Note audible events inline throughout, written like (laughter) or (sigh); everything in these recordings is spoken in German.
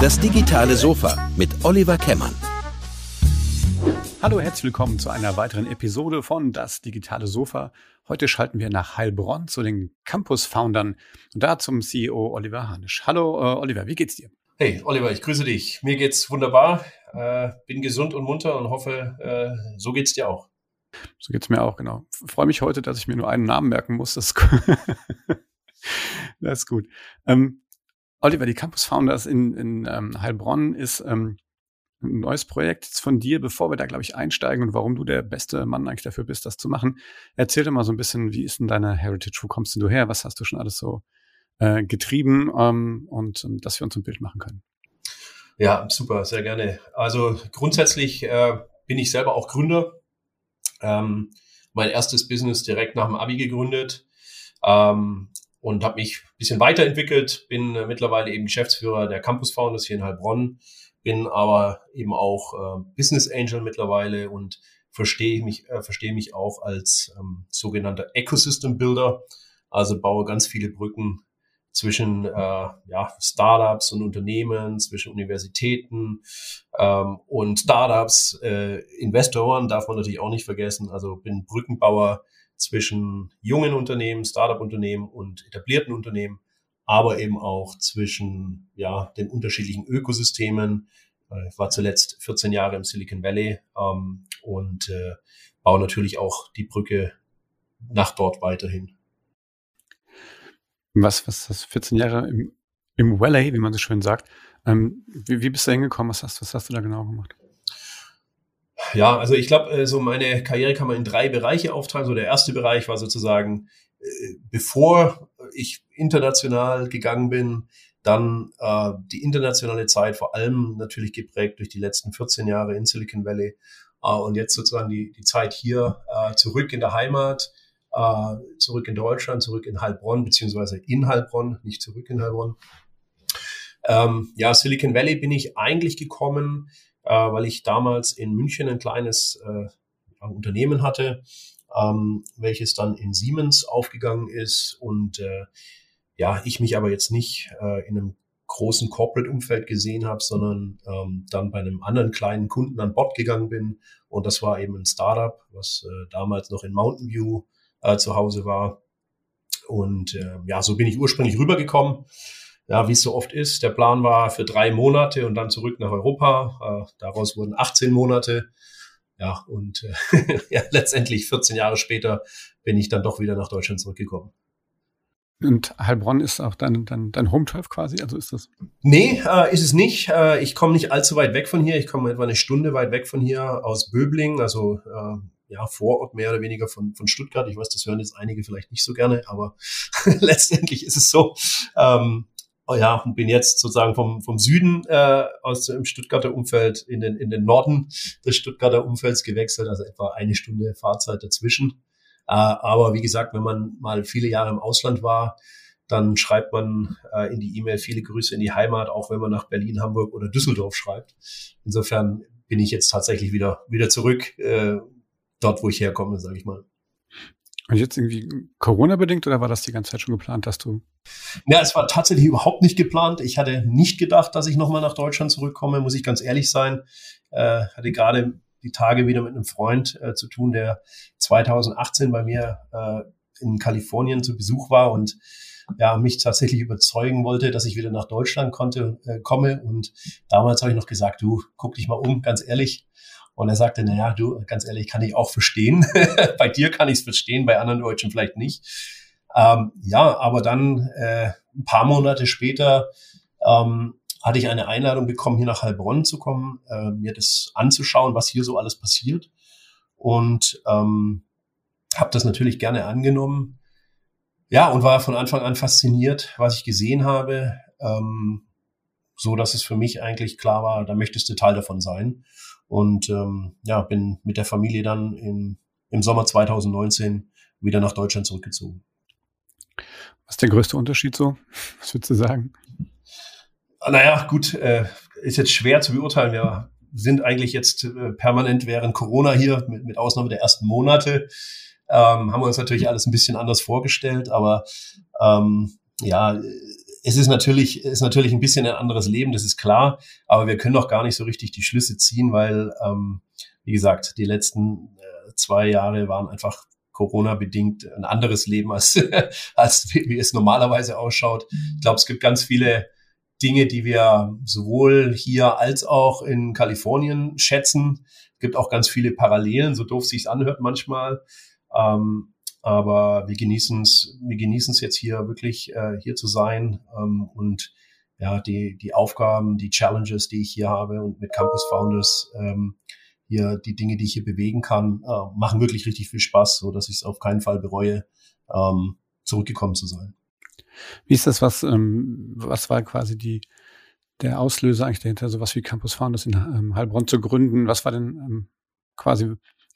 Das digitale Sofa mit Oliver Kemmern. Hallo, herzlich willkommen zu einer weiteren Episode von Das digitale Sofa. Heute schalten wir nach Heilbronn zu den Campus-Foundern und da zum CEO Oliver Hanisch. Hallo, äh, Oliver, wie geht's dir? Hey, Oliver, ich grüße dich. Mir geht's wunderbar. Äh, bin gesund und munter und hoffe, äh, so geht's dir auch. So geht's mir auch, genau. Freue mich heute, dass ich mir nur einen Namen merken muss. Das ist, (laughs) das ist gut. Ähm, Oliver, die Campus Founders in, in ähm, Heilbronn ist ähm, ein neues Projekt von dir, bevor wir da, glaube ich, einsteigen und warum du der beste Mann eigentlich dafür bist, das zu machen. Erzähl dir mal so ein bisschen, wie ist denn deine Heritage? Wo kommst denn du her? Was hast du schon alles so äh, getrieben ähm, und um, dass wir uns ein Bild machen können? Ja, super, sehr gerne. Also grundsätzlich äh, bin ich selber auch Gründer. Ähm, mein erstes Business direkt nach dem Abi gegründet ähm, und habe mich ein bisschen weiterentwickelt. Bin äh, mittlerweile eben Geschäftsführer der Campus Founders hier in Heilbronn, bin aber eben auch äh, Business Angel mittlerweile und verstehe mich, äh, verstehe mich auch als ähm, sogenannter Ecosystem Builder. Also baue ganz viele Brücken zwischen äh, ja, Startups und Unternehmen, zwischen Universitäten ähm, und Startups, äh, Investoren darf man natürlich auch nicht vergessen. Also bin Brückenbauer zwischen jungen Unternehmen, Startup-Unternehmen und etablierten Unternehmen, aber eben auch zwischen ja, den unterschiedlichen Ökosystemen. Äh, ich war zuletzt 14 Jahre im Silicon Valley ähm, und äh, baue natürlich auch die Brücke nach dort weiterhin. Was, was du 14 Jahre im, im Valley, wie man so schön sagt. Ähm, wie, wie bist du hingekommen? Was hast, was hast du da genau gemacht? Ja, also ich glaube, äh, so meine Karriere kann man in drei Bereiche aufteilen. So der erste Bereich war sozusagen, äh, bevor ich international gegangen bin, dann äh, die internationale Zeit, vor allem natürlich geprägt durch die letzten 14 Jahre in Silicon Valley. Äh, und jetzt sozusagen die, die Zeit hier äh, zurück in der Heimat, äh, zurück in Deutschland, zurück in Heilbronn, beziehungsweise in Heilbronn, nicht zurück in Heilbronn. Ähm, ja, Silicon Valley bin ich eigentlich gekommen, weil ich damals in München ein kleines äh, Unternehmen hatte, ähm, welches dann in Siemens aufgegangen ist und äh, ja, ich mich aber jetzt nicht äh, in einem großen Corporate-Umfeld gesehen habe, sondern ähm, dann bei einem anderen kleinen Kunden an Bord gegangen bin. Und das war eben ein Startup, was äh, damals noch in Mountain View äh, zu Hause war. Und äh, ja, so bin ich ursprünglich rübergekommen. Ja, wie es so oft ist. Der Plan war für drei Monate und dann zurück nach Europa. Äh, daraus wurden 18 Monate. Ja, und äh, (laughs) ja, letztendlich 14 Jahre später bin ich dann doch wieder nach Deutschland zurückgekommen. Und Heilbronn ist auch dein, dein, dein Home-Turf quasi? Also ist das? Nee, äh, ist es nicht. Äh, ich komme nicht allzu weit weg von hier. Ich komme etwa eine Stunde weit weg von hier aus Böbling, also äh, ja, Vorort mehr oder weniger von, von Stuttgart. Ich weiß, das hören jetzt einige vielleicht nicht so gerne, aber (laughs) letztendlich ist es so. Ähm, oh ja, und bin jetzt sozusagen vom, vom Süden äh, aus dem Stuttgarter Umfeld in den, in den Norden des Stuttgarter Umfelds gewechselt, also etwa eine Stunde Fahrzeit dazwischen. Äh, aber wie gesagt, wenn man mal viele Jahre im Ausland war, dann schreibt man äh, in die E-Mail viele Grüße in die Heimat, auch wenn man nach Berlin, Hamburg oder Düsseldorf schreibt. Insofern bin ich jetzt tatsächlich wieder, wieder zurück, äh, dort, wo ich herkomme, sage ich mal. Und jetzt irgendwie Corona-bedingt oder war das die ganze Zeit schon geplant, dass du? Ja, es war tatsächlich überhaupt nicht geplant. Ich hatte nicht gedacht, dass ich nochmal nach Deutschland zurückkomme, muss ich ganz ehrlich sein. Äh, hatte gerade die Tage wieder mit einem Freund äh, zu tun, der 2018 bei mir äh, in Kalifornien zu Besuch war und ja, mich tatsächlich überzeugen wollte, dass ich wieder nach Deutschland konnte, äh, komme. Und damals habe ich noch gesagt, du, guck dich mal um, ganz ehrlich. Und er sagte, na ja, du, ganz ehrlich, kann ich auch verstehen. (laughs) bei dir kann ich es verstehen, bei anderen Deutschen vielleicht nicht. Ähm, ja, aber dann äh, ein paar Monate später ähm, hatte ich eine Einladung bekommen, hier nach Heilbronn zu kommen, äh, mir das anzuschauen, was hier so alles passiert. Und ähm, habe das natürlich gerne angenommen. Ja, und war von Anfang an fasziniert, was ich gesehen habe, ähm, so dass es für mich eigentlich klar war, da möchtest du Teil davon sein. Und ähm, ja, bin mit der Familie dann im, im Sommer 2019 wieder nach Deutschland zurückgezogen. Was ist der größte Unterschied so? (laughs) Was würdest du sagen? Naja, gut, äh, ist jetzt schwer zu beurteilen. Wir sind eigentlich jetzt äh, permanent während Corona hier, mit, mit Ausnahme der ersten Monate. Ähm, haben wir uns natürlich alles ein bisschen anders vorgestellt, aber ähm, ja, es ist natürlich, ist natürlich ein bisschen ein anderes Leben, das ist klar, aber wir können noch gar nicht so richtig die Schlüsse ziehen, weil, ähm, wie gesagt, die letzten äh, zwei Jahre waren einfach Corona-bedingt ein anderes Leben, als, (laughs) als wie, wie es normalerweise ausschaut. Ich glaube, es gibt ganz viele Dinge, die wir sowohl hier als auch in Kalifornien schätzen. Es gibt auch ganz viele Parallelen, so doof sich anhört manchmal. Ähm, aber wir genießen es, wir genießen es jetzt hier wirklich äh, hier zu sein ähm, und ja die die Aufgaben, die Challenges, die ich hier habe und mit Campus Founders ähm, hier die Dinge, die ich hier bewegen kann, äh, machen wirklich richtig viel Spaß, so dass ich es auf keinen Fall bereue, ähm, zurückgekommen zu sein. Wie ist das, was, ähm, was war quasi die, der Auslöser eigentlich dahinter, sowas wie Campus Founders in ähm, Heilbronn zu gründen? Was war denn ähm, quasi,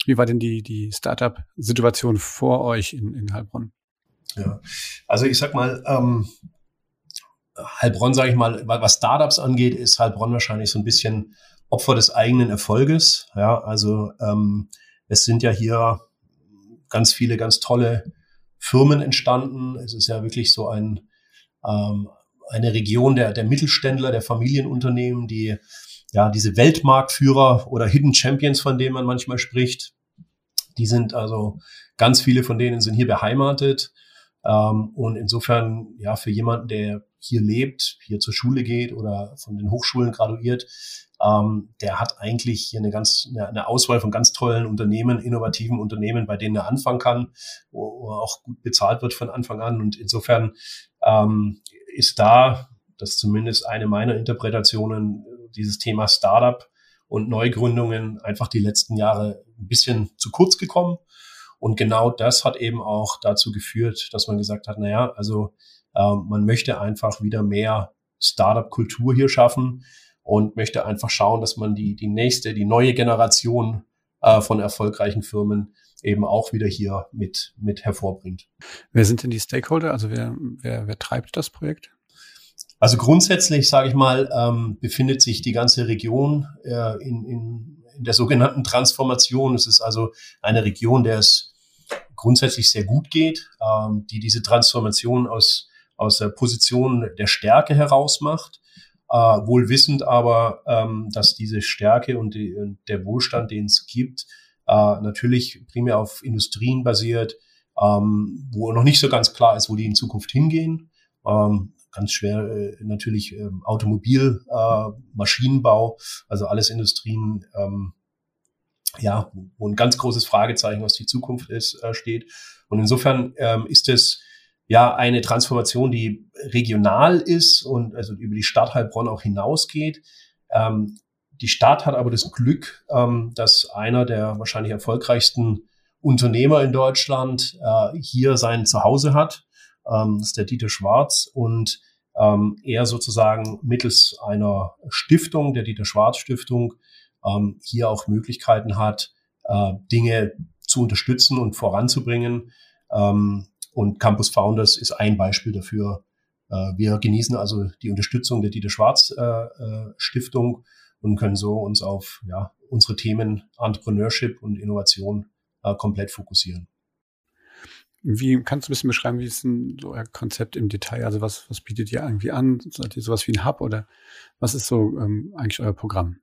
wie war denn die, die Startup-Situation vor euch in, in Heilbronn? Ja, also ich sag mal, ähm, Heilbronn, sage ich mal, was Startups angeht, ist Heilbronn wahrscheinlich so ein bisschen Opfer des eigenen Erfolges. Ja, also ähm, es sind ja hier ganz viele ganz tolle Firmen entstanden. Es ist ja wirklich so ein ähm, eine Region der, der Mittelständler, der Familienunternehmen, die ja diese Weltmarktführer oder Hidden Champions, von denen man manchmal spricht, die sind also ganz viele von denen sind hier beheimatet. Ähm, und insofern, ja, für jemanden, der hier lebt, hier zur Schule geht oder von den Hochschulen graduiert, ähm, der hat eigentlich hier eine ganz eine Auswahl von ganz tollen Unternehmen, innovativen Unternehmen, bei denen er anfangen kann, wo, wo auch gut bezahlt wird von Anfang an. Und insofern ähm, ist da, das ist zumindest eine meiner Interpretationen, dieses Thema Startup und Neugründungen einfach die letzten Jahre ein bisschen zu kurz gekommen. Und genau das hat eben auch dazu geführt, dass man gesagt hat, naja, also äh, man möchte einfach wieder mehr Startup-Kultur hier schaffen und möchte einfach schauen, dass man die, die nächste, die neue Generation äh, von erfolgreichen Firmen eben auch wieder hier mit, mit hervorbringt. Wer sind denn die Stakeholder? Also wer, wer, wer treibt das Projekt? Also grundsätzlich, sage ich mal, ähm, befindet sich die ganze Region äh, in, in, in der sogenannten Transformation. Es ist also eine Region, der es grundsätzlich sehr gut geht, ähm, die diese Transformation aus, aus der Position der Stärke heraus macht äh, wohl wissend aber, ähm, dass diese Stärke und, die, und der Wohlstand, den es gibt, äh, natürlich primär auf Industrien basiert, ähm, wo noch nicht so ganz klar ist, wo die in Zukunft hingehen. Ähm, ganz schwer äh, natürlich ähm, Automobil, äh, Maschinenbau, also alles Industrien, ähm, ja, wo ein ganz großes Fragezeichen, was die Zukunft ist, äh, steht. Und insofern ähm, ist es ja eine Transformation, die regional ist und also über die Stadt Heilbronn auch hinausgeht. Ähm, die Stadt hat aber das Glück, ähm, dass einer der wahrscheinlich erfolgreichsten Unternehmer in Deutschland äh, hier sein Zuhause hat. Ähm, ist der Dieter Schwarz und ähm, er sozusagen mittels einer Stiftung, der Dieter Schwarz Stiftung, ähm, hier auch Möglichkeiten hat, äh, Dinge zu unterstützen und voranzubringen. Ähm, und Campus Founders ist ein Beispiel dafür. Äh, wir genießen also die Unterstützung der Dieter Schwarz äh, äh, Stiftung und können so uns auf ja, unsere Themen Entrepreneurship und Innovation komplett fokussieren. Wie kannst du ein bisschen beschreiben, wie ist denn so euer Konzept im Detail? Also was, was bietet ihr irgendwie an? Seid ihr sowas wie ein Hub oder was ist so ähm, eigentlich euer Programm?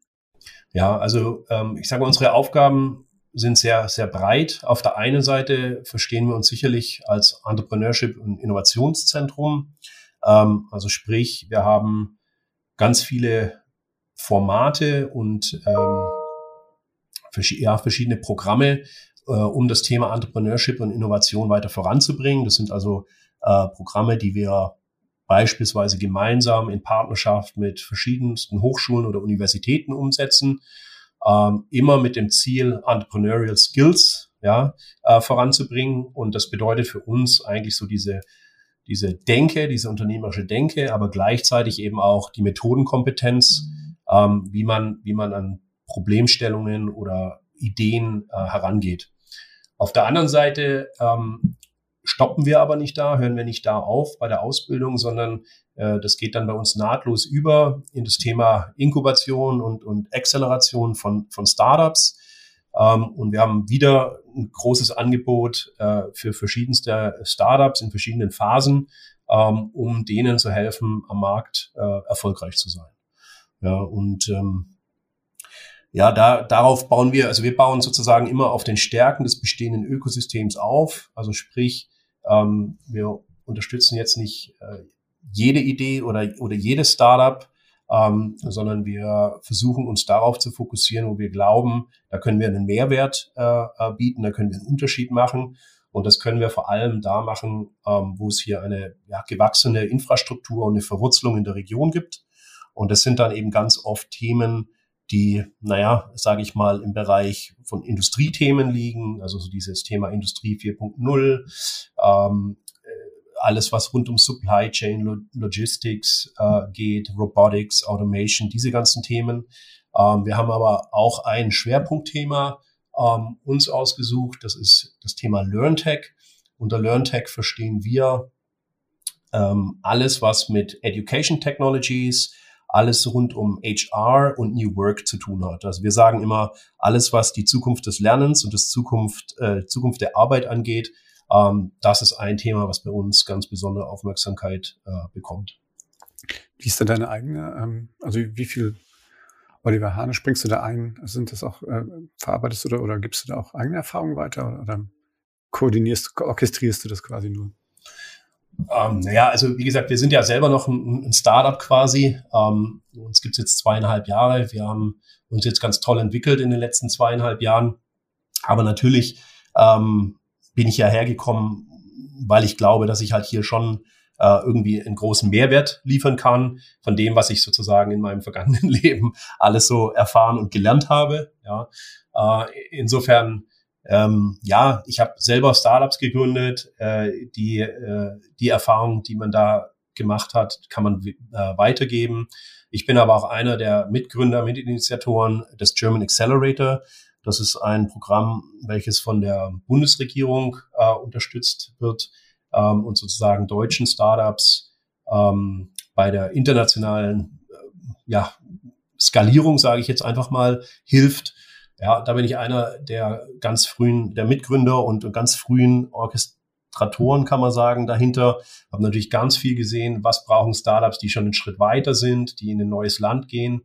Ja, also ähm, ich sage unsere Aufgaben sind sehr, sehr breit. Auf der einen Seite verstehen wir uns sicherlich als Entrepreneurship- und Innovationszentrum. Ähm, also sprich, wir haben ganz viele Formate und ähm, ja, verschiedene Programme, äh, um das Thema Entrepreneurship und Innovation weiter voranzubringen. Das sind also äh, Programme, die wir beispielsweise gemeinsam in Partnerschaft mit verschiedensten Hochschulen oder Universitäten umsetzen ähm, immer mit dem Ziel, Entrepreneurial Skills ja, äh, voranzubringen. Und das bedeutet für uns eigentlich so diese, diese Denke, diese unternehmerische Denke, aber gleichzeitig eben auch die Methodenkompetenz, ähm, wie man, wie man an Problemstellungen oder Ideen äh, herangeht. Auf der anderen Seite ähm, stoppen wir aber nicht da, hören wir nicht da auf bei der Ausbildung, sondern äh, das geht dann bei uns nahtlos über in das Thema Inkubation und, und Acceleration von, von Startups. Ähm, und wir haben wieder ein großes Angebot äh, für verschiedenste Startups in verschiedenen Phasen, ähm, um denen zu helfen, am Markt äh, erfolgreich zu sein. Ja, und ähm, ja, da, darauf bauen wir, also wir bauen sozusagen immer auf den Stärken des bestehenden Ökosystems auf. Also sprich, ähm, wir unterstützen jetzt nicht äh, jede Idee oder, oder jedes Startup, ähm, sondern wir versuchen uns darauf zu fokussieren, wo wir glauben, da können wir einen Mehrwert äh, äh, bieten, da können wir einen Unterschied machen. Und das können wir vor allem da machen, ähm, wo es hier eine ja, gewachsene Infrastruktur und eine Verwurzelung in der Region gibt. Und das sind dann eben ganz oft Themen, die, naja, sage ich mal, im Bereich von Industriethemen liegen, also so dieses Thema Industrie 4.0, ähm, alles, was rund um Supply Chain Logistics äh, geht, Robotics, Automation, diese ganzen Themen. Ähm, wir haben aber auch ein Schwerpunktthema ähm, uns ausgesucht. Das ist das Thema LearnTech. Unter LearnTech verstehen wir ähm, alles, was mit Education Technologies, alles rund um HR und New Work zu tun hat. Also wir sagen immer, alles, was die Zukunft des Lernens und das Zukunft, äh, Zukunft der Arbeit angeht, ähm, das ist ein Thema, was bei uns ganz besondere Aufmerksamkeit äh, bekommt. Wie ist denn deine eigene, ähm, also wie viel Oliver Hane springst du da ein? Sind das auch, äh, verarbeitest du da oder gibst du da auch eigene Erfahrungen weiter oder, oder koordinierst, orchestrierst du das quasi nur? Ähm, naja, also wie gesagt, wir sind ja selber noch ein, ein Startup quasi. Ähm, uns gibt's jetzt zweieinhalb Jahre. Wir haben uns jetzt ganz toll entwickelt in den letzten zweieinhalb Jahren. Aber natürlich ähm, bin ich ja hergekommen, weil ich glaube, dass ich halt hier schon äh, irgendwie einen großen Mehrwert liefern kann von dem, was ich sozusagen in meinem (laughs) vergangenen Leben alles so erfahren und gelernt habe. Ja, äh, insofern ähm, ja, ich habe selber Startups gegründet. Äh, die äh, die Erfahrung, die man da gemacht hat, kann man äh, weitergeben. Ich bin aber auch einer der Mitgründer, Mitinitiatoren des German Accelerator. Das ist ein Programm, welches von der Bundesregierung äh, unterstützt wird ähm, und sozusagen deutschen Startups ähm, bei der internationalen äh, ja, Skalierung, sage ich jetzt einfach mal, hilft. Ja, da bin ich einer der ganz frühen, der Mitgründer und ganz frühen Orchestratoren, kann man sagen, dahinter. Habe natürlich ganz viel gesehen, was brauchen Startups, die schon einen Schritt weiter sind, die in ein neues Land gehen.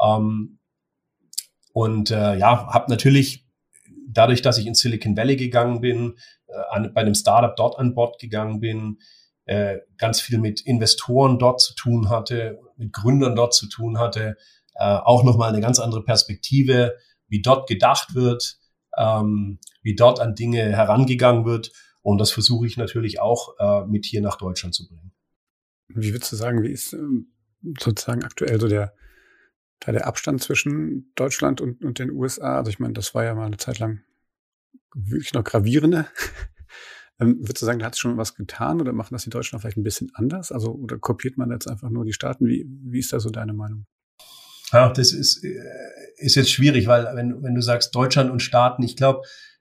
Ähm, und äh, ja, habe natürlich dadurch, dass ich in Silicon Valley gegangen bin, äh, an, bei einem Startup dort an Bord gegangen bin, äh, ganz viel mit Investoren dort zu tun hatte, mit Gründern dort zu tun hatte, äh, auch nochmal eine ganz andere Perspektive, wie dort gedacht wird, ähm, wie dort an Dinge herangegangen wird. Und das versuche ich natürlich auch äh, mit hier nach Deutschland zu bringen. Wie würdest du sagen, wie ist ähm, sozusagen aktuell so der, der Abstand zwischen Deutschland und, und den USA, also ich meine, das war ja mal eine Zeit lang wirklich noch gravierender. (laughs) ähm, würdest du sagen, da hat sich schon was getan oder machen das die Deutschen vielleicht ein bisschen anders? Also, oder kopiert man jetzt einfach nur die Staaten? Wie, wie ist da so deine Meinung? Ja, das ist, äh, ist jetzt schwierig, weil wenn, wenn du sagst Deutschland und Staaten, ich glaube,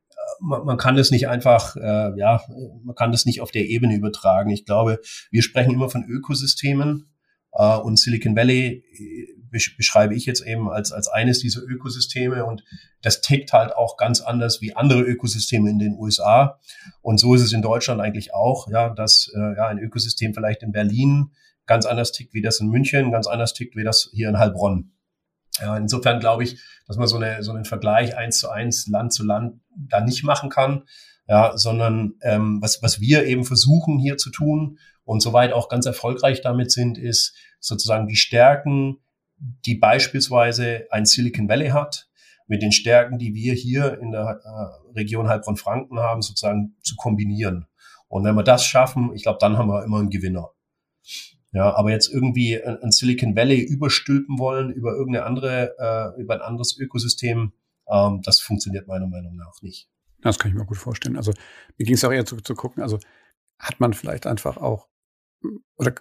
äh, man, man kann das nicht einfach, äh, ja, man kann das nicht auf der Ebene übertragen. Ich glaube, wir sprechen immer von Ökosystemen äh, und Silicon Valley beschreibe ich jetzt eben als, als eines dieser Ökosysteme und das tickt halt auch ganz anders wie andere Ökosysteme in den USA. Und so ist es in Deutschland eigentlich auch, ja, dass äh, ja, ein Ökosystem vielleicht in Berlin ganz anders tickt wie das in München, ganz anders tickt wie das hier in Heilbronn. Ja, insofern glaube ich, dass man so, eine, so einen Vergleich eins zu eins, Land zu Land da nicht machen kann, ja, sondern ähm, was, was wir eben versuchen hier zu tun und soweit auch ganz erfolgreich damit sind, ist sozusagen die Stärken die beispielsweise ein Silicon Valley hat, mit den Stärken, die wir hier in der äh, Region Heilbronn-Franken haben, sozusagen zu kombinieren. Und wenn wir das schaffen, ich glaube, dann haben wir immer einen Gewinner. Ja, aber jetzt irgendwie ein, Silicon Valley überstülpen wollen über irgendeine andere, äh, über ein anderes Ökosystem, ähm, das funktioniert meiner Meinung nach nicht. Das kann ich mir gut vorstellen. Also mir ging es auch eher zu, zu gucken, also hat man vielleicht einfach auch oder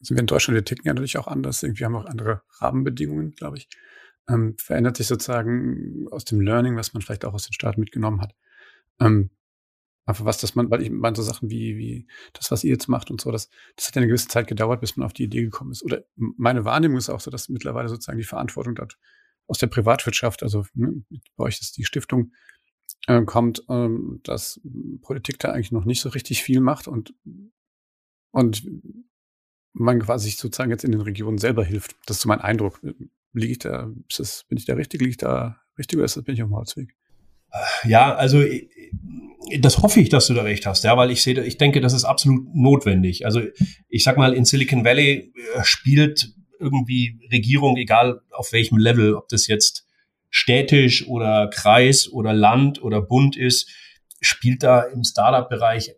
sind wir in Deutschland, wir ticken ja natürlich auch anders. Irgendwie haben wir auch andere Rahmenbedingungen, glaube ich. Ähm, verändert sich sozusagen aus dem Learning, was man vielleicht auch aus den Staaten mitgenommen hat. Ähm, einfach was, dass man, weil ich meine, so Sachen wie, wie das, was ihr jetzt macht und so, das, das hat ja eine gewisse Zeit gedauert, bis man auf die Idee gekommen ist. Oder meine Wahrnehmung ist auch so, dass mittlerweile sozusagen die Verantwortung dort aus der Privatwirtschaft, also ne, bei euch ist die Stiftung, äh, kommt, ähm, dass Politik da eigentlich noch nicht so richtig viel macht und und man quasi sich sozusagen jetzt in den Regionen selber hilft. Das ist so mein Eindruck. Liege ich da, ist das, bin ich da richtig, liege ich da richtig oder ist das, bin ich auf dem Holzweg? Ja, also das hoffe ich, dass du da recht hast, ja, weil ich sehe, ich denke, das ist absolut notwendig. Also ich sag mal, in Silicon Valley äh, spielt irgendwie Regierung, egal auf welchem Level, ob das jetzt städtisch oder Kreis oder Land oder Bund ist, spielt da im Startup-Bereich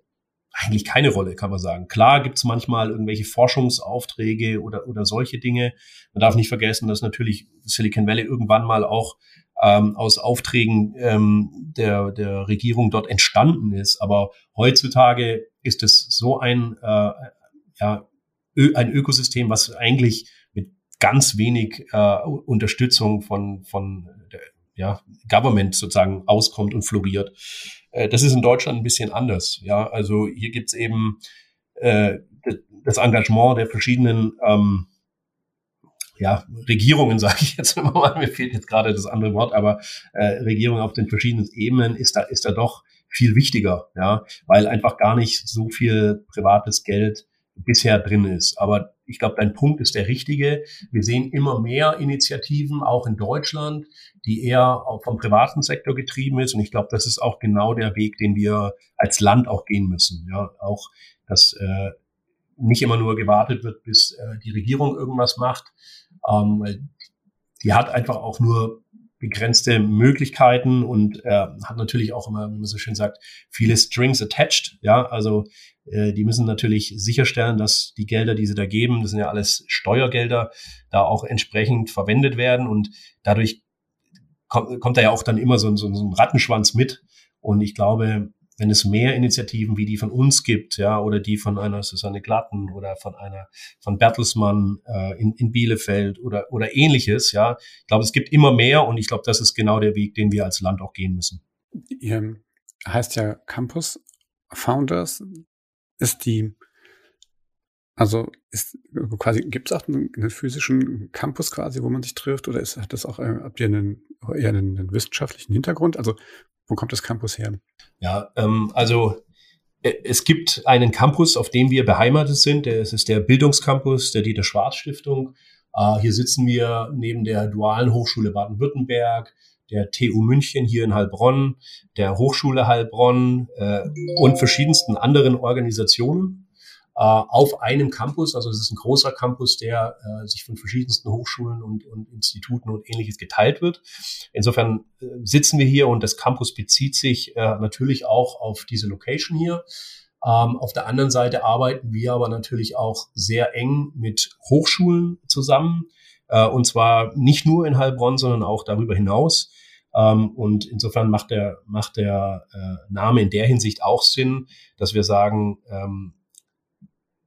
eigentlich keine Rolle, kann man sagen. Klar gibt's manchmal irgendwelche Forschungsaufträge oder, oder solche Dinge. Man darf nicht vergessen, dass natürlich Silicon Valley irgendwann mal auch ähm, aus Aufträgen ähm, der, der Regierung dort entstanden ist. Aber heutzutage ist es so ein, äh, ja, ein Ökosystem, was eigentlich mit ganz wenig äh, Unterstützung von, von der, ja, Government sozusagen auskommt und floriert. Äh, das ist in Deutschland ein bisschen anders. Ja, also hier gibt's eben äh, das Engagement der verschiedenen ähm, ja, Regierungen, (laughs) sage ich jetzt mal, mir fehlt jetzt gerade das andere Wort, aber äh, Regierungen auf den verschiedenen Ebenen ist da, ist da doch viel wichtiger, ja, weil einfach gar nicht so viel privates Geld bisher drin ist. Aber ich glaube, dein Punkt ist der richtige. Wir sehen immer mehr Initiativen, auch in Deutschland, die eher vom privaten Sektor getrieben ist. Und ich glaube, das ist auch genau der Weg, den wir als Land auch gehen müssen. Ja, auch, dass äh, nicht immer nur gewartet wird, bis äh, die Regierung irgendwas macht. Ähm, die hat einfach auch nur begrenzte Möglichkeiten und äh, hat natürlich auch immer, wie man so schön sagt, viele Strings attached. Ja, also äh, die müssen natürlich sicherstellen, dass die Gelder, die sie da geben, das sind ja alles Steuergelder, da auch entsprechend verwendet werden und dadurch kommt, kommt da ja auch dann immer so, so, so ein Rattenschwanz mit. Und ich glaube, wenn es mehr Initiativen wie die von uns gibt, ja, oder die von einer Susanne Glatten oder von einer von Bertelsmann äh, in, in Bielefeld oder oder ähnliches, ja, ich glaube, es gibt immer mehr und ich glaube, das ist genau der Weg, den wir als Land auch gehen müssen. Ihr heißt ja Campus Founders. Ist die also ist quasi, gibt es auch einen, einen, physischen Campus quasi, wo man sich trifft, oder ist, hat das auch, äh, habt ihr einen, eher einen, einen, wissenschaftlichen Hintergrund? Also wo kommt das Campus her? Ja, ähm, also äh, es gibt einen Campus, auf dem wir beheimatet sind. Es ist der Bildungscampus der Dieter Schwarz Stiftung. Äh, hier sitzen wir neben der Dualen Hochschule Baden-Württemberg, der TU München hier in Heilbronn, der Hochschule Heilbronn äh, und verschiedensten anderen Organisationen auf einem Campus. Also es ist ein großer Campus, der äh, sich von verschiedensten Hochschulen und, und Instituten und ähnliches geteilt wird. Insofern äh, sitzen wir hier und das Campus bezieht sich äh, natürlich auch auf diese Location hier. Ähm, auf der anderen Seite arbeiten wir aber natürlich auch sehr eng mit Hochschulen zusammen. Äh, und zwar nicht nur in Heilbronn, sondern auch darüber hinaus. Ähm, und insofern macht der, macht der äh, Name in der Hinsicht auch Sinn, dass wir sagen, ähm,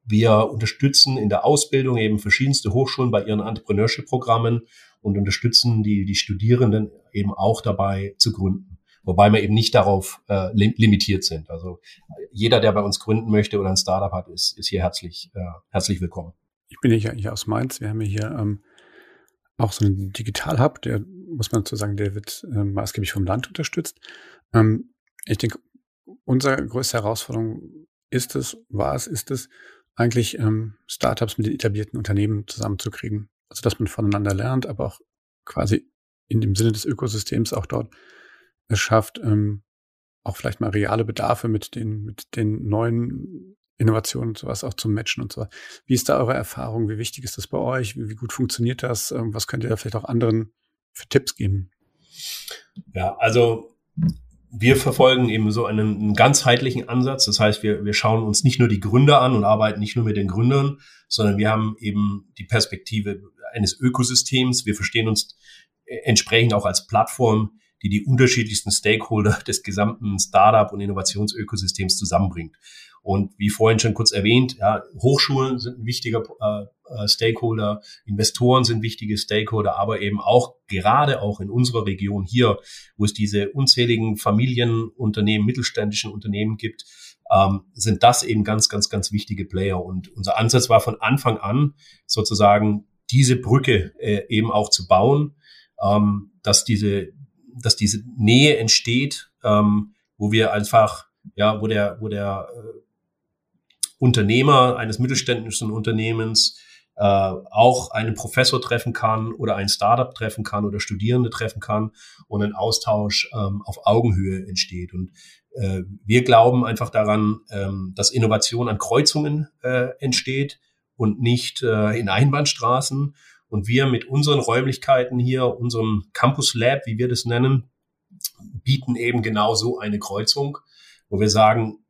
wir unterstützen in der Ausbildung eben verschiedenste Hochschulen bei ihren Entrepreneurship-Programmen und unterstützen die, die Studierenden eben auch dabei zu gründen. Wobei wir eben nicht darauf äh, limitiert sind. Also jeder, der bei uns gründen möchte oder ein Startup hat, ist, ist hier herzlich, äh, herzlich willkommen. Ich bin hier, hier aus Mainz. Wir haben hier ähm, auch so einen Digital-Hub, der, muss man dazu sagen, der wird äh, maßgeblich vom Land unterstützt. Ähm, ich denke, unsere größte Herausforderung ist es, war es, ist es, eigentlich ähm, Startups mit den etablierten Unternehmen zusammenzukriegen. Also dass man voneinander lernt, aber auch quasi in dem Sinne des Ökosystems auch dort es schafft, ähm, auch vielleicht mal reale Bedarfe mit den, mit den neuen Innovationen und sowas auch zu matchen und so. Wie ist da eure Erfahrung? Wie wichtig ist das bei euch? Wie, wie gut funktioniert das? Ähm, was könnt ihr da vielleicht auch anderen für Tipps geben? Ja, also wir verfolgen eben so einen, einen, ganzheitlichen Ansatz. Das heißt, wir, wir schauen uns nicht nur die Gründer an und arbeiten nicht nur mit den Gründern, sondern wir haben eben die Perspektive eines Ökosystems. Wir verstehen uns entsprechend auch als Plattform, die die unterschiedlichsten Stakeholder des gesamten Startup- und Innovationsökosystems zusammenbringt. Und wie vorhin schon kurz erwähnt, ja, Hochschulen sind ein wichtiger äh, äh, Stakeholder, Investoren sind wichtige Stakeholder, aber eben auch gerade auch in unserer Region hier, wo es diese unzähligen Familienunternehmen, mittelständischen Unternehmen gibt, ähm, sind das eben ganz, ganz, ganz wichtige Player. Und unser Ansatz war von Anfang an sozusagen diese Brücke äh, eben auch zu bauen, ähm, dass diese, dass diese Nähe entsteht, ähm, wo wir einfach, ja, wo der, wo der äh, Unternehmer eines mittelständischen Unternehmens äh, auch einen Professor treffen kann oder ein Startup treffen kann oder Studierende treffen kann und ein Austausch ähm, auf Augenhöhe entsteht. Und äh, wir glauben einfach daran, ähm, dass Innovation an Kreuzungen äh, entsteht und nicht äh, in Einbahnstraßen. Und wir mit unseren Räumlichkeiten hier, unserem Campus Lab, wie wir das nennen, bieten eben genau so eine Kreuzung, wo wir sagen,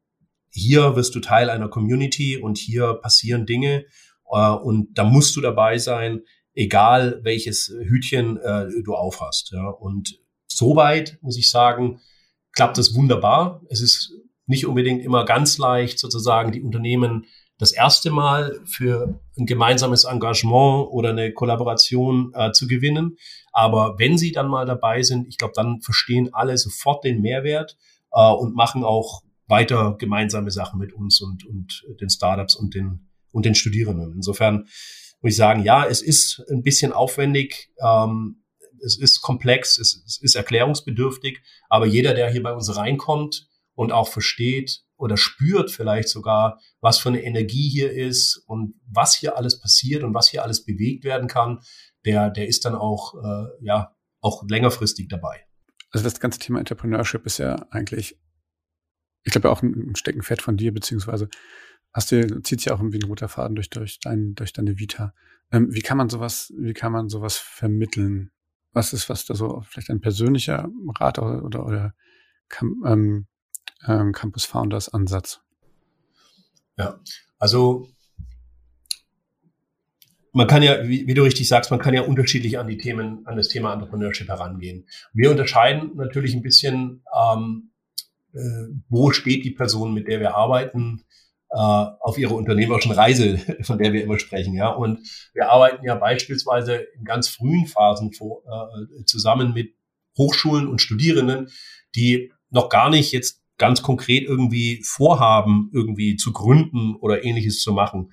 hier wirst du Teil einer Community und hier passieren Dinge äh, und da musst du dabei sein, egal welches Hütchen äh, du aufhast. Ja. Und soweit muss ich sagen, klappt es wunderbar. Es ist nicht unbedingt immer ganz leicht, sozusagen die Unternehmen das erste Mal für ein gemeinsames Engagement oder eine Kollaboration äh, zu gewinnen. Aber wenn sie dann mal dabei sind, ich glaube, dann verstehen alle sofort den Mehrwert äh, und machen auch weiter gemeinsame Sachen mit uns und, und den Startups und den, und den Studierenden. Insofern muss ich sagen, ja, es ist ein bisschen aufwendig, ähm, es ist komplex, es, es ist erklärungsbedürftig, aber jeder, der hier bei uns reinkommt und auch versteht, oder spürt vielleicht sogar, was für eine Energie hier ist und was hier alles passiert und was hier alles bewegt werden kann, der, der ist dann auch, äh, ja, auch längerfristig dabei. Also das ganze Thema Entrepreneurship ist ja eigentlich, ich glaube auch ein Steckenpferd von dir, beziehungsweise hast du, zieht sich auch irgendwie ein roter Faden durch, durch, dein, durch deine Vita. Ähm, wie kann man sowas, wie kann man sowas vermitteln? Was ist, was da so vielleicht ein persönlicher Rat oder, oder, oder ähm, ähm, Campus Founders Ansatz? Ja, also man kann ja, wie, wie, du richtig sagst, man kann ja unterschiedlich an die Themen, an das Thema Entrepreneurship herangehen. Wir unterscheiden natürlich ein bisschen, ähm, äh, wo steht die Person, mit der wir arbeiten, äh, auf ihrer unternehmerischen Reise, (laughs) von der wir immer sprechen, ja. Und wir arbeiten ja beispielsweise in ganz frühen Phasen vor, äh, zusammen mit Hochschulen und Studierenden, die noch gar nicht jetzt ganz konkret irgendwie vorhaben, irgendwie zu gründen oder ähnliches zu machen.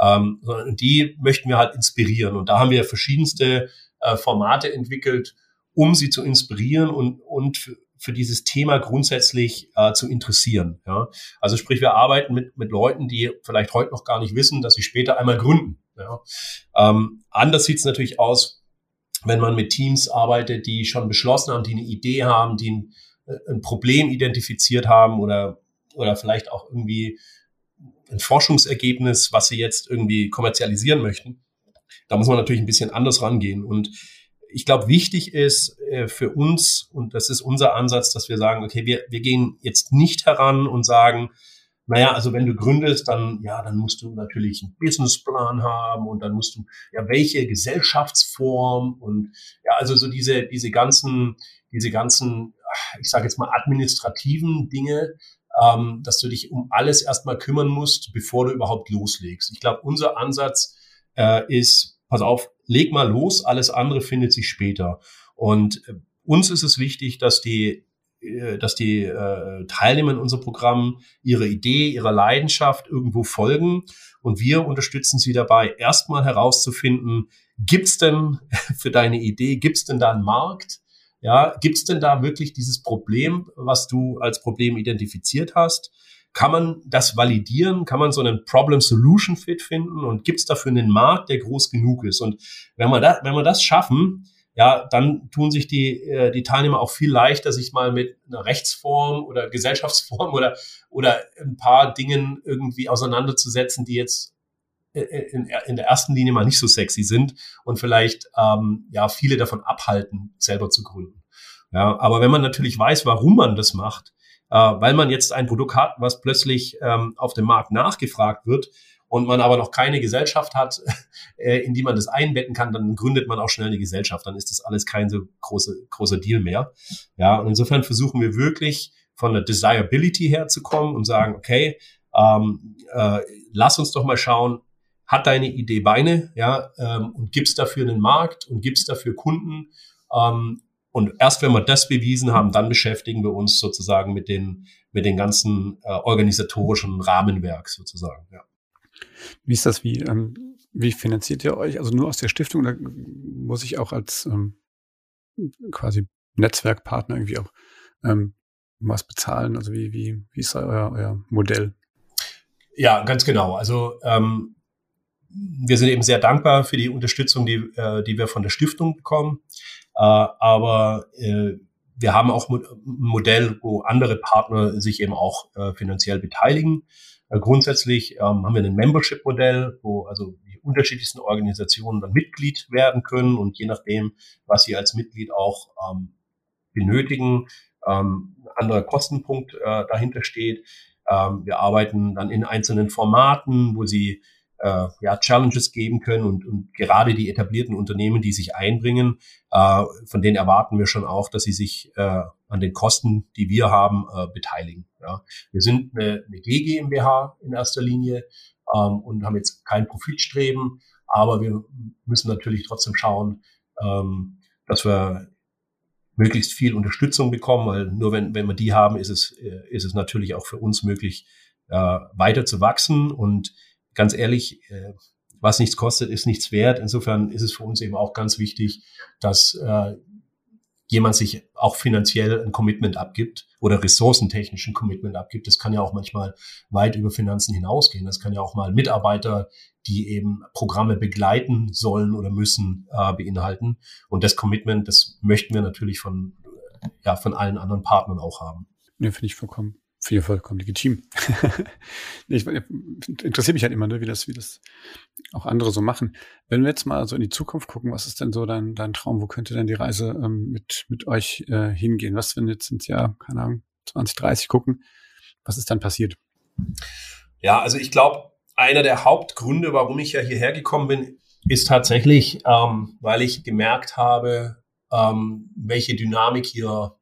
Ähm, die möchten wir halt inspirieren. Und da haben wir verschiedenste äh, Formate entwickelt, um sie zu inspirieren und, und für, dieses Thema grundsätzlich äh, zu interessieren. Ja? Also sprich, wir arbeiten mit, mit Leuten, die vielleicht heute noch gar nicht wissen, dass sie später einmal gründen. Ja? Ähm, anders sieht es natürlich aus, wenn man mit Teams arbeitet, die schon beschlossen haben, die eine Idee haben, die ein äh, ein Problem identifiziert haben oder, oder vielleicht auch irgendwie ein Forschungsergebnis, was sie jetzt irgendwie kommerzialisieren möchten. Da muss man natürlich ein bisschen anders rangehen. Und ich glaube, wichtig ist äh, für uns, und das ist unser Ansatz, dass wir sagen, okay, wir, wir gehen jetzt nicht heran und sagen, naja, also wenn du gründest, dann, ja, dann musst du natürlich einen Businessplan haben und dann musst du, ja, welche Gesellschaftsform und ja, also so diese, diese ganzen, diese ganzen ich sage jetzt mal, administrativen Dinge, ähm, dass du dich um alles erstmal kümmern musst, bevor du überhaupt loslegst. Ich glaube, unser Ansatz äh, ist, pass auf, leg mal los, alles andere findet sich später. Und äh, uns ist es wichtig, dass die äh, dass die äh, Teilnehmer in unserem Programm ihre Idee, ihrer Leidenschaft irgendwo folgen und wir unterstützen sie dabei, erstmal herauszufinden, gibt's denn (laughs) für deine Idee, gibt's denn da einen Markt? Ja, gibt es denn da wirklich dieses Problem, was du als Problem identifiziert hast? Kann man das validieren? Kann man so einen Problem-Solution-Fit finden? Und gibt es dafür einen Markt, der groß genug ist? Und wenn wir, da, wenn wir das schaffen, ja, dann tun sich die, äh, die Teilnehmer auch viel leichter, sich mal mit einer Rechtsform oder Gesellschaftsform oder, oder ein paar Dingen irgendwie auseinanderzusetzen, die jetzt in, in der ersten Linie mal nicht so sexy sind und vielleicht ähm, ja viele davon abhalten, selber zu gründen. Ja, aber wenn man natürlich weiß, warum man das macht, äh, weil man jetzt ein Produkt hat, was plötzlich ähm, auf dem Markt nachgefragt wird und man aber noch keine Gesellschaft hat, (laughs) äh, in die man das einbetten kann, dann gründet man auch schnell eine Gesellschaft. Dann ist das alles kein so große, großer Deal mehr. Ja, und insofern versuchen wir wirklich von der Desirability herzukommen und sagen, okay, ähm, äh, lass uns doch mal schauen, hat deine Idee Beine, ja, ähm, und gibst dafür einen Markt und gibst dafür Kunden. Ähm, und erst wenn wir das bewiesen haben, dann beschäftigen wir uns sozusagen mit den, mit den ganzen äh, organisatorischen Rahmenwerk sozusagen, ja. Wie ist das, wie, ähm, wie finanziert ihr euch? Also nur aus der Stiftung oder muss ich auch als ähm, quasi Netzwerkpartner irgendwie auch ähm, was bezahlen? Also wie, wie, wie ist euer, euer Modell? Ja, ganz genau. Also ähm, wir sind eben sehr dankbar für die Unterstützung, die, äh, die wir von der Stiftung bekommen. Äh, aber äh, wir haben auch ein Modell, wo andere Partner sich eben auch äh, finanziell beteiligen. Äh, grundsätzlich ähm, haben wir ein Membership-Modell, wo also die unterschiedlichsten Organisationen dann Mitglied werden können und je nachdem, was sie als Mitglied auch ähm, benötigen, ähm, ein anderer Kostenpunkt äh, dahinter steht. Ähm, wir arbeiten dann in einzelnen Formaten, wo sie äh, ja, Challenges geben können und, und gerade die etablierten Unternehmen, die sich einbringen, äh, von denen erwarten wir schon auch, dass sie sich äh, an den Kosten, die wir haben, äh, beteiligen. Ja. Wir sind eine, eine GmbH in erster Linie ähm, und haben jetzt kein Profitstreben, aber wir müssen natürlich trotzdem schauen, ähm, dass wir möglichst viel Unterstützung bekommen, weil nur wenn, wenn wir die haben, ist es, äh, ist es natürlich auch für uns möglich, äh, weiter zu wachsen. Und ganz ehrlich, äh, was nichts kostet, ist nichts wert. Insofern ist es für uns eben auch ganz wichtig, dass äh, jemand sich auch finanziell ein Commitment abgibt oder ressourcentechnisch ein Commitment abgibt. Das kann ja auch manchmal weit über Finanzen hinausgehen. Das kann ja auch mal Mitarbeiter, die eben Programme begleiten sollen oder müssen, äh, beinhalten. Und das Commitment, das möchten wir natürlich von, ja, von allen anderen Partnern auch haben. Ja, finde ich vollkommen Ich vollkommen legitim. (laughs) ich, interessiert mich halt immer, ne, wie das, wie das auch andere so machen. Wenn wir jetzt mal so in die Zukunft gucken, was ist denn so dein, dein Traum? Wo könnte denn die Reise ähm, mit, mit euch äh, hingehen? Was, wenn jetzt ins Jahr, keine Ahnung, 2030 gucken, was ist dann passiert? Ja, also ich glaube, einer der Hauptgründe, warum ich ja hierher gekommen bin, ist tatsächlich, ähm, weil ich gemerkt habe, ähm, welche Dynamik hier,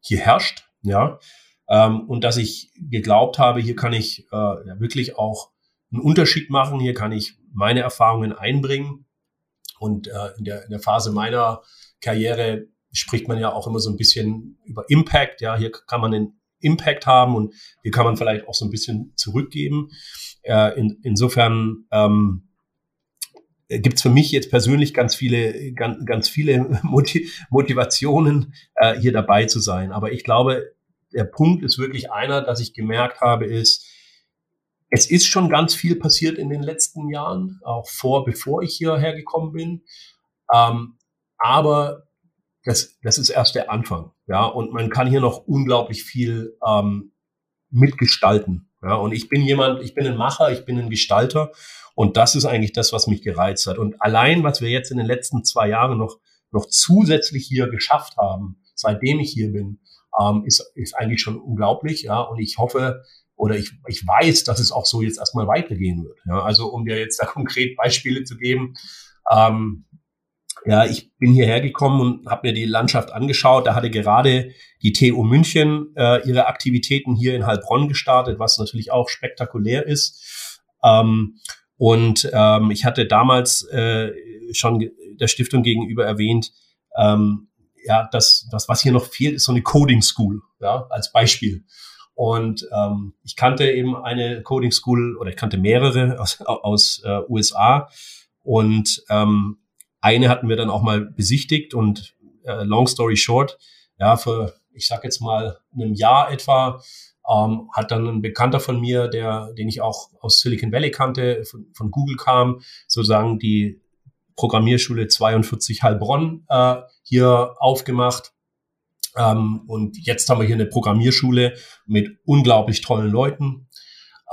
hier herrscht. Ja, ähm, und dass ich geglaubt habe, hier kann ich äh, ja, wirklich auch einen Unterschied machen, hier kann ich meine Erfahrungen einbringen. Und äh, in, der, in der Phase meiner Karriere spricht man ja auch immer so ein bisschen über Impact. Ja, hier kann man einen Impact haben und hier kann man vielleicht auch so ein bisschen zurückgeben. Äh, in, insofern ähm, gibt es für mich jetzt persönlich ganz viele, ganz, ganz viele (laughs) Motivationen, äh, hier dabei zu sein. Aber ich glaube, der Punkt ist wirklich einer, dass ich gemerkt habe, ist, es ist schon ganz viel passiert in den letzten Jahren, auch vor, bevor ich hierher gekommen bin. Ähm, aber das, das ist erst der Anfang. Ja, und man kann hier noch unglaublich viel ähm, mitgestalten. Ja, und ich bin jemand, ich bin ein Macher, ich bin ein Gestalter. Und das ist eigentlich das, was mich gereizt hat. Und allein, was wir jetzt in den letzten zwei Jahren noch, noch zusätzlich hier geschafft haben, seitdem ich hier bin, ähm, ist, ist eigentlich schon unglaublich. Ja, und ich hoffe oder ich, ich weiß, dass es auch so jetzt erstmal weitergehen wird. Ja, also um dir jetzt (laughs) da konkret Beispiele zu geben. Ähm, ja, ich bin hierher gekommen und habe mir die Landschaft angeschaut. Da hatte gerade die TU München äh, ihre Aktivitäten hier in Heilbronn gestartet, was natürlich auch spektakulär ist. Ähm, und ähm, ich hatte damals äh, schon der Stiftung gegenüber erwähnt, ähm, ja, das, das, was hier noch fehlt, ist so eine Coding School, ja, als Beispiel. Und ähm, ich kannte eben eine Coding School oder ich kannte mehrere aus, aus äh, USA. Und ähm, eine hatten wir dann auch mal besichtigt und äh, long story short, ja, für, ich sag jetzt mal, einem Jahr etwa, ähm, hat dann ein Bekannter von mir, der, den ich auch aus Silicon Valley kannte, von, von Google kam, sozusagen die Programmierschule 42 Heilbronn äh, hier aufgemacht. Ähm, und jetzt haben wir hier eine Programmierschule mit unglaublich tollen Leuten,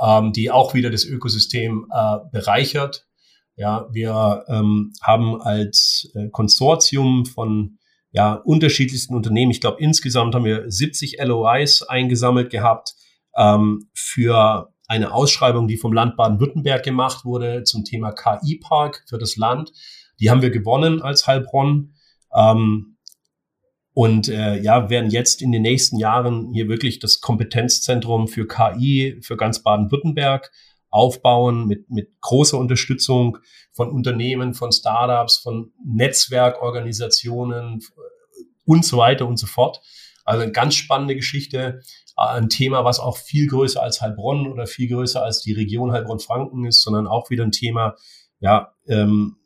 ähm, die auch wieder das Ökosystem äh, bereichert. Ja, wir ähm, haben als äh, Konsortium von ja, unterschiedlichsten Unternehmen, ich glaube insgesamt haben wir 70 LOIs eingesammelt gehabt ähm, für eine Ausschreibung, die vom Land Baden-Württemberg gemacht wurde zum Thema KI-Park für das Land. Die haben wir gewonnen als Heilbronn. Ähm, und äh, ja, werden jetzt in den nächsten Jahren hier wirklich das Kompetenzzentrum für KI für ganz Baden-Württemberg aufbauen mit, mit großer Unterstützung von Unternehmen, von Startups, von Netzwerkorganisationen und so weiter und so fort. Also eine ganz spannende Geschichte, äh, ein Thema, was auch viel größer als Heilbronn oder viel größer als die Region Heilbronn-Franken ist, sondern auch wieder ein Thema, ja, ähm,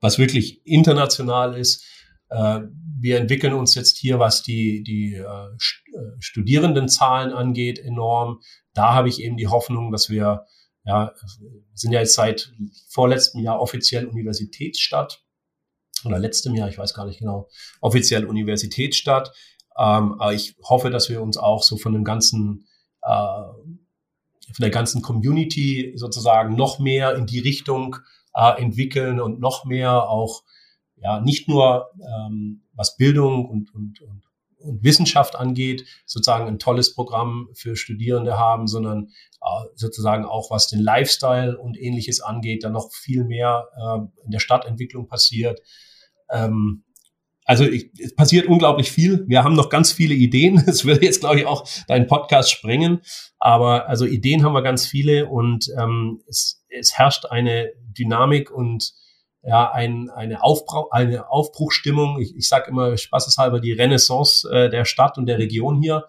was wirklich international ist. Äh, wir entwickeln uns jetzt hier, was die, die äh, äh Studierendenzahlen angeht, enorm. da habe ich eben die Hoffnung, dass wir, ja, sind ja jetzt seit vorletztem Jahr offiziell Universitätsstadt oder letztem Jahr, ich weiß gar nicht genau, offiziell Universitätsstadt. Ähm, aber ich hoffe, dass wir uns auch so von dem ganzen, äh, von der ganzen Community sozusagen noch mehr in die Richtung äh, entwickeln und noch mehr auch, ja, nicht nur ähm, was Bildung und, und, und, und Wissenschaft angeht, sozusagen ein tolles Programm für Studierende haben, sondern äh, sozusagen auch was den Lifestyle und ähnliches angeht, dann noch viel mehr äh, in der Stadtentwicklung passiert. Ähm, also ich, es passiert unglaublich viel. Wir haben noch ganz viele Ideen. (laughs) Es würde jetzt, glaube ich, auch deinen Podcast sprengen. Aber also Ideen haben wir ganz viele und ähm, es, es herrscht eine Dynamik und ja, ein, eine, Aufbruch, eine Aufbruchstimmung. Ich, ich sage immer spaßeshalber die Renaissance äh, der Stadt und der Region hier.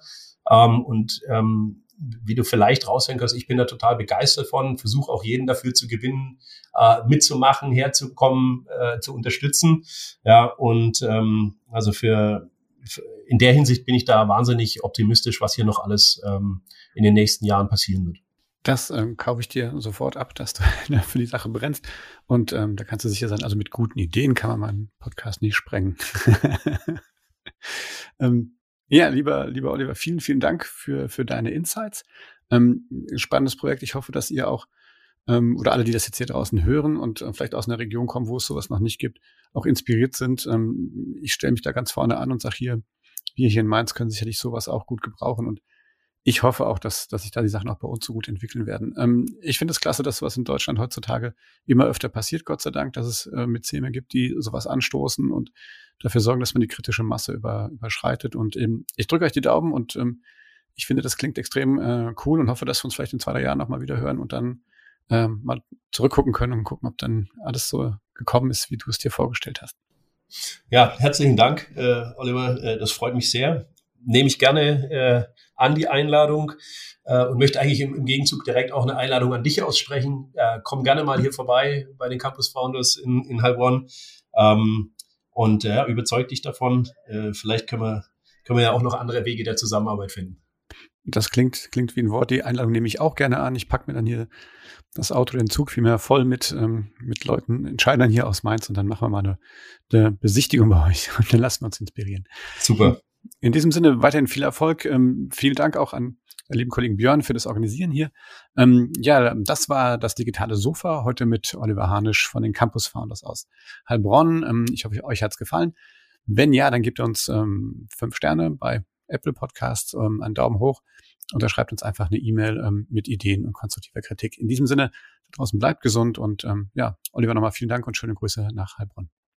Ähm, und ähm, wie du vielleicht raushören kannst, ich bin da total begeistert von, versuche auch jeden dafür zu gewinnen, äh, mitzumachen, herzukommen, äh, zu unterstützen. Ja, und ähm, also für, für in der Hinsicht bin ich da wahnsinnig optimistisch, was hier noch alles ähm, in den nächsten Jahren passieren wird. Das ähm, kaufe ich dir sofort ab, dass du (laughs) für die Sache brennst. Und ähm, da kannst du sicher sein, also mit guten Ideen kann man meinen Podcast nicht sprengen. (laughs) ähm, ja, lieber, lieber Oliver, vielen, vielen Dank für, für deine Insights. Ähm, spannendes Projekt. Ich hoffe, dass ihr auch ähm, oder alle, die das jetzt hier draußen hören und äh, vielleicht aus einer Region kommen, wo es sowas noch nicht gibt, auch inspiriert sind. Ähm, ich stelle mich da ganz vorne an und sage hier, wir hier in Mainz können sicherlich sowas auch gut gebrauchen und ich hoffe auch, dass, dass sich da die Sachen auch bei uns so gut entwickeln werden. Ähm, ich finde es klasse, dass sowas in Deutschland heutzutage immer öfter passiert, Gott sei Dank, dass es äh, Mäzene gibt, die sowas anstoßen und dafür sorgen, dass man die kritische Masse über, überschreitet. Und eben, ich drücke euch die Daumen und ähm, ich finde, das klingt extrem äh, cool und hoffe, dass wir uns vielleicht in zwei, drei Jahren nochmal wieder hören und dann ähm, mal zurückgucken können und gucken, ob dann alles so gekommen ist, wie du es dir vorgestellt hast. Ja, herzlichen Dank, äh, Oliver. Äh, das freut mich sehr. Nehme ich gerne äh, an die Einladung äh, und möchte eigentlich im, im, Gegenzug direkt auch eine Einladung an dich aussprechen. Äh, komm gerne mal hier vorbei bei den Campus Founders in, in Heilbronn ähm, und äh, überzeug dich davon. Äh, vielleicht können wir, können wir ja auch noch andere Wege der Zusammenarbeit finden. Das klingt, klingt wie ein Wort. Die Einladung nehme ich auch gerne an. Ich packe mir dann hier das Auto, den Zug vielmehr voll mit, ähm, mit Leuten, Entscheidern hier aus Mainz und dann machen wir mal eine, eine Besichtigung bei euch (laughs) und dann lassen wir uns inspirieren. Super. In diesem Sinne weiterhin viel Erfolg. Ähm, vielen Dank auch an den lieben Kollegen Björn für das Organisieren hier. Ähm, ja, das war das digitale Sofa heute mit Oliver Harnisch von den Campus Founders aus Heilbronn. Ähm, ich hoffe, euch hat's gefallen. Wenn ja, dann gebt uns ähm, fünf Sterne bei Apple Podcasts, ähm, einen Daumen hoch oder schreibt uns einfach eine E-Mail ähm, mit Ideen und konstruktiver Kritik. In diesem Sinne, draußen bleibt gesund und ähm, ja, Oliver nochmal vielen Dank und schöne Grüße nach Heilbronn.